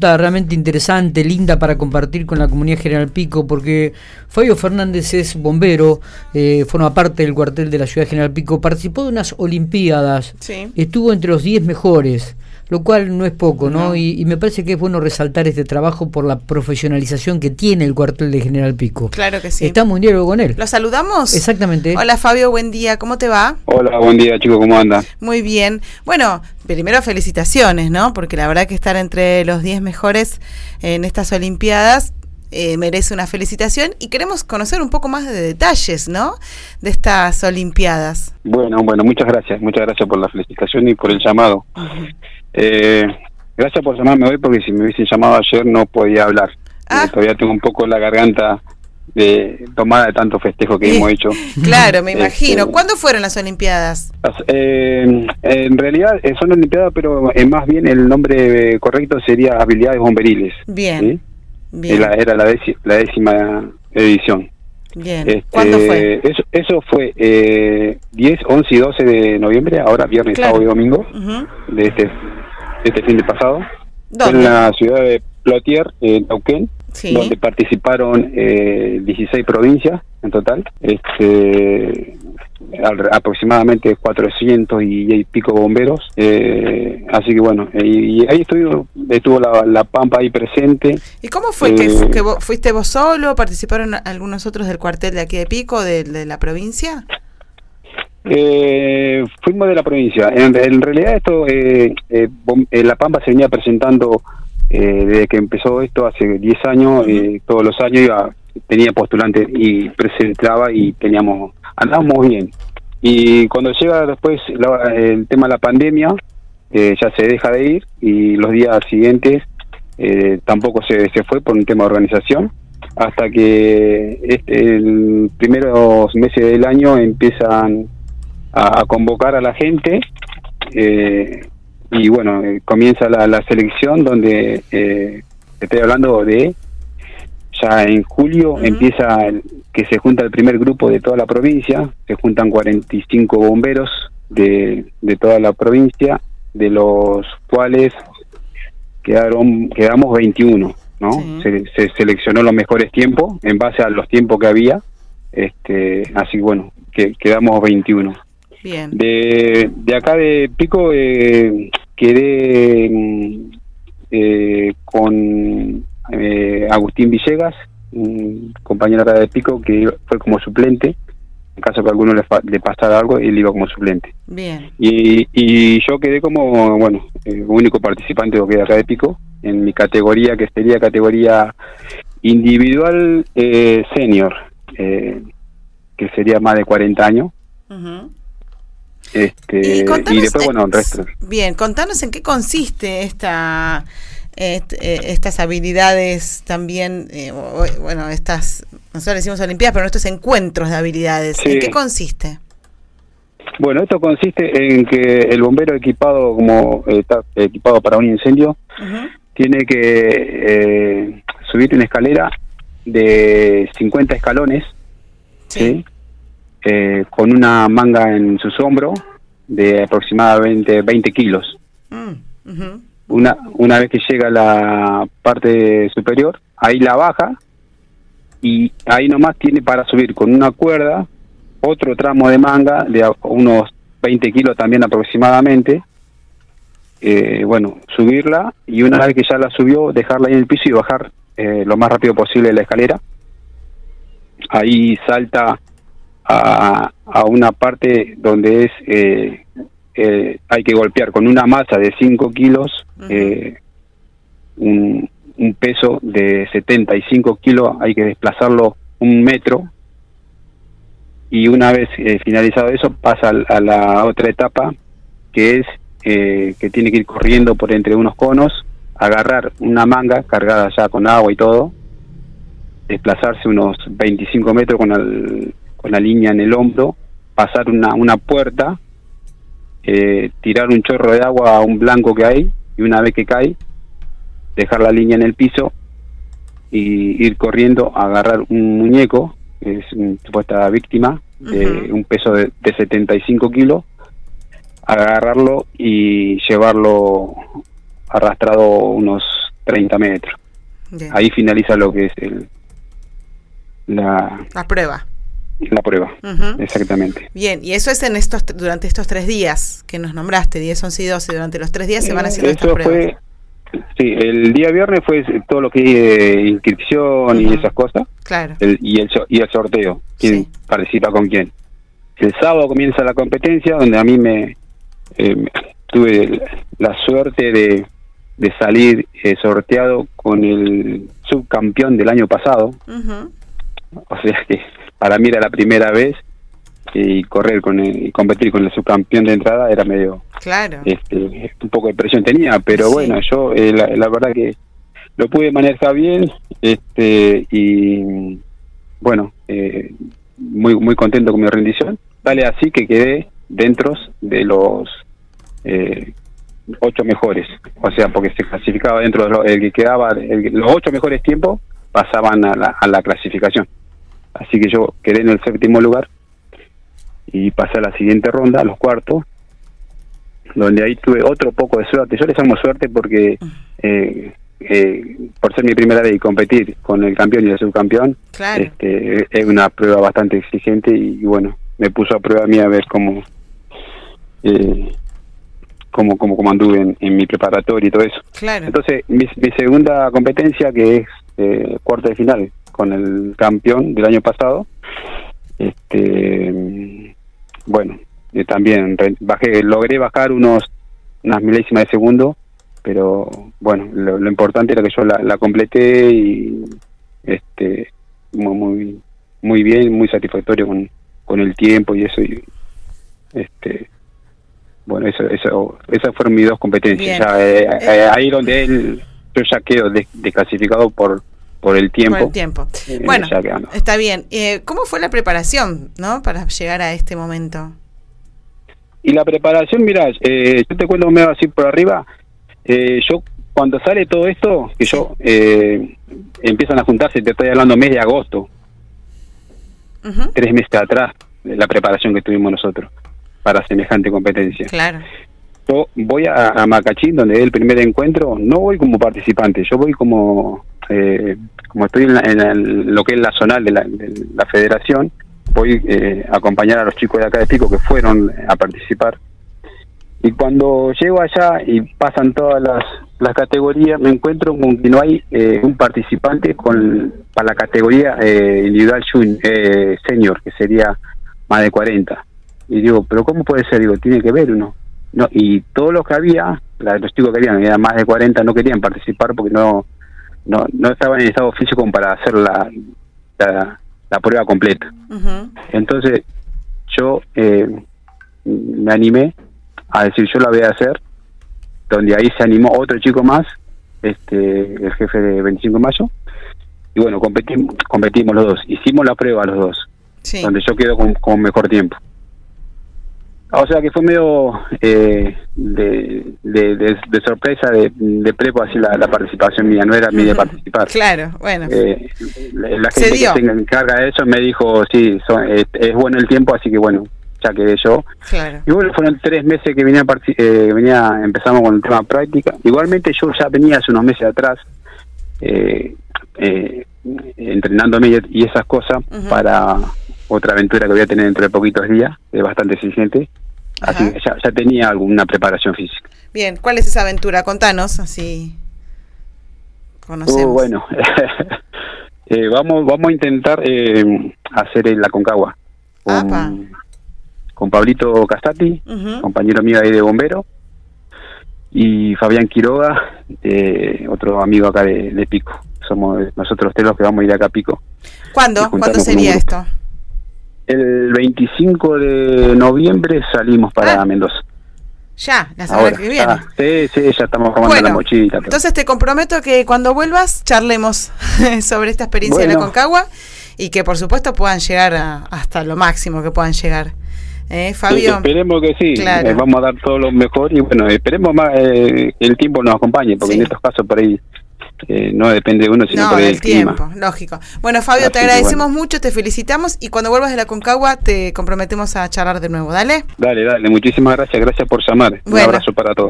realmente interesante, linda para compartir con la comunidad General Pico, porque Fabio Fernández es bombero, eh, forma parte del cuartel de la ciudad General Pico, participó de unas Olimpiadas, estuvo entre los 10 mejores lo cual no es poco, ¿no? Y, me parece que es bueno resaltar este trabajo por la profesionalización que tiene el cuartel de General Pico. Claro que sí. Estamos en diálogo con él. ¿Lo saludamos? Exactamente. Hola Fabio, buen día, ¿cómo te va? Hola, buen día chicos, ¿cómo anda? Muy bien. Bueno, primero felicitaciones, ¿no? Porque la verdad que estar entre los 10 mejores en estas Olimpiadas eh, merece una felicitación y queremos conocer un poco más de detalles, ¿no? De estas Olimpiadas. Bueno, bueno, muchas gracias, muchas gracias por la felicitación y por el llamado. Eh, gracias por llamarme hoy porque si me hubiesen llamado ayer no podía hablar. Ah. Eh, todavía tengo un poco la garganta de tomada de tanto festejo que hemos hecho. Claro, me imagino. Este, ¿Cuándo fueron las Olimpiadas? Eh, en realidad eh, son Olimpiadas, pero más bien el nombre correcto sería Habilidades Bomberiles. Bien. Era, la, décima, edición. Bien. Este, ¿Cuándo fue? Eso, fue eh, 10, 11 y 12 de noviembre, ahora viernes, sábado y domingo de este, este fin de pasado. En la ciudad de Plotier, en Tauquén, donde participaron eh, 16 provincias en total. Este, aproximadamente 400 y, pico bomberos. Eh, así que bueno, y, ahí estuvo, estuvo la, Pampa ahí presente. ¿Y cómo fue? ¿Que, eh, ¿Fuiste vos solo? ¿Participaron algunos otros del cuartel de aquí de Pico, de, la provincia? Eh, fuimos de la provincia. En, realidad esto, eh, La Pampa se venía presentando desde que empezó esto hace 10 años, todos los años iba, tenía postulantes y presentaba y teníamos andábamos bien. Y cuando llega después el tema de la pandemia, eh, ya se deja de ir y los días siguientes eh, tampoco se, se fue por un tema de organización, hasta que este, el primeros meses del año empiezan a, convocar a la gente eh, y bueno, comienza la, la selección donde estoy hablando de ya en julio empieza que se junta el primer grupo de toda la provincia, se juntan 45 bomberos de, de toda la provincia, de los cuales quedaron quedamos 21, ¿no? Se, seleccionó los mejores tiempos en base a los tiempos que había, este, así bueno, que quedamos 21. Bien. De, de acá de Pico eh, quedé mm, eh, con eh, Agustín Villegas, un compañero de Pico que fue como suplente. En caso que a alguno le, pasara algo, él iba como suplente. Bien. Y, y yo quedé como, bueno, el único participante que acá de Pico, en mi categoría, que sería categoría individual eh, senior, eh, que sería más de 40 años. Este, y, después, bueno, el resto. Bien, contanos en qué consiste esta eh, estas habilidades también, eh, bueno, estas, nosotros decimos Olimpiadas, pero estos encuentros de habilidades, ¿en qué consiste? Bueno, esto consiste en que el bombero equipado como eh, está equipado para un incendio tiene que subir una escalera de 50 escalones, sí. Con una manga en su hombros de aproximadamente 20 kilos. Mm, una, una vez que llega a la parte superior, ahí la baja y ahí nomás tiene para subir con una cuerda otro tramo de manga de unos 20 kilos también aproximadamente. Eh, bueno, subirla y una vez que ya la subió, dejarla ahí en el piso y bajar eh, lo más rápido posible la escalera. Ahí salta a, a una parte donde es eh, eh, hay que golpear con una masa de 5 kilos eh, un, peso de 75 kilos, hay que desplazarlo un metro. Y una vez eh, finalizado eso pasa a la otra etapa que es que tiene que ir corriendo por entre unos conos, agarrar una manga cargada ya con agua y todo, desplazarse unos 25 metros con, con la línea en el hombro, pasar una, una puerta eh, tirar un chorro de agua a un blanco que hay y una vez que cae, dejar la línea en el piso y ir corriendo a agarrar un muñeco, que es una supuesta víctima, de un peso de, 75 kilos, agarrarlo y llevarlo arrastrado unos 30 metros. Ahí finaliza lo que es el, la, la prueba. La prueba, exactamente. Bien, y eso es en estos durante estos tres días que nos nombraste, 10, 11 y 12, durante los tres días se van haciendo estas pruebas. sí, el día viernes fue todo lo que eh, inscripción y esas cosas. Claro. y, el, y el sorteo, quién participa con quién. El sábado comienza la competencia donde a mí me eh, tuve la suerte de, de salir eh, sorteado con el subcampeón del año pasado. O sea que para mí era la primera vez y correr con y competir con el subcampeón de entrada era medio claro. este, un poco de presión tenía pero bueno yo eh, la, verdad que lo pude manejar bien este y bueno eh, muy muy contento con mi rendición. Vale así que quedé dentro de los eh, ocho mejores o sea porque se clasificaba dentro de los, el que quedaba los ocho mejores tiempos pasaban a la, a la clasificación Así que yo quedé en el séptimo lugar y pasé a la siguiente ronda, a los cuartos, donde ahí tuve otro poco de suerte. Yo les llamo suerte porque eh, eh, por ser mi primera vez y competir con el campeón y el subcampeón, este, es una prueba bastante exigente y, bueno, me puso a prueba a mí a ver cómo, eh, cómo, cómo, anduve en, mi preparatorio y todo eso. Entonces, mi, mi segunda competencia, que es eh, cuarto de final, con el campeón del año pasado. Este, bueno, también bajé, logré bajar unos unas milésimas de segundo, pero bueno, lo, importante era que yo la, completé y este muy muy bien, muy satisfactorio con, con el tiempo y eso y este bueno, eso, eso esas fueron mis dos competencias. Eh, eh, ahí donde él yo ya quedo desclasificado por por el tiempo. Por el tiempo. Eh, bueno, está bien. Eh, ¿Cómo fue la preparación, no, para llegar a este momento? Y la preparación, mira, eh, yo te cuento medio así por arriba. yo cuando sale todo esto, que yo empiezan a juntarse, te estoy hablando mes de agosto, tres meses atrás, de la preparación que tuvimos nosotros para semejante competencia. Claro. Yo voy a, a Macachín, donde es el primer encuentro, no voy como participante, yo voy como eh, como estoy en, lo que es la zonal de la, federación, voy eh, a acompañar a los chicos de acá de Pico que fueron a participar. Y cuando llego allá y pasan todas las, categorías, me encuentro con que no hay eh, un participante con para la categoría eh, individual eh, senior, que sería más de 40. Y digo, ¿pero cómo puede ser? Digo, tiene que ver uno. No, y todos los que había, los chicos que habían, eran más de 40, no querían participar porque no no, no estaba en estado físico como para hacer la, la, prueba completa. Entonces yo eh, me animé a decir yo la voy a hacer, donde ahí se animó otro chico más, este el jefe de 25 de mayo, y bueno, competimos, competimos los dos, hicimos la prueba los dos, donde yo quedo con, con mejor tiempo. O sea que fue medio eh, de, de, sorpresa, de, de prepo así la, participación mía, no era mi de participar. Claro, bueno. Eh, la gente que se encarga de eso me dijo, sí, es, bueno el tiempo, así que bueno, ya quedé yo. Claro. Y bueno, fueron tres meses que venía, eh, venía empezamos con el tema práctica. Igualmente yo ya venía hace unos meses atrás eh, eh, entrenándome y esas cosas para otra aventura que voy a tener dentro de poquitos días, es bastante exigente. Así que ya, tenía alguna preparación física. Bien, ¿cuál es esa aventura? Contanos, así conocemos. Uh, bueno, eh, vamos, vamos a intentar eh, hacer la Concagua. Con, con Pablito Castati, compañero mío ahí de bombero, y Fabián Quiroga, eh, otro amigo acá de, Pico. Somos nosotros tres los que vamos a ir acá a Pico. ¿Cuándo? ¿Cuándo sería esto? El 25 de noviembre salimos para ah. Mendoza. Ya, la semana que viene. sí, sí, ya estamos formando la mochila. Entonces te comprometo que cuando vuelvas charlemos sobre esta experiencia de la Concagua y que por supuesto puedan llegar hasta lo máximo que puedan llegar. ¿Eh, Fabio? esperemos que sí, eh, vamos a dar todo lo mejor y bueno, esperemos más eh, que el tiempo nos acompañe, porque en estos casos por ahí no depende de uno, sino por el tiempo, lógico. Bueno, Fabio, te agradecemos mucho, te felicitamos y cuando vuelvas de la Concagua te comprometemos a charlar de nuevo, dale. Dale, dale, muchísimas gracias, gracias por llamar. Un abrazo para todos.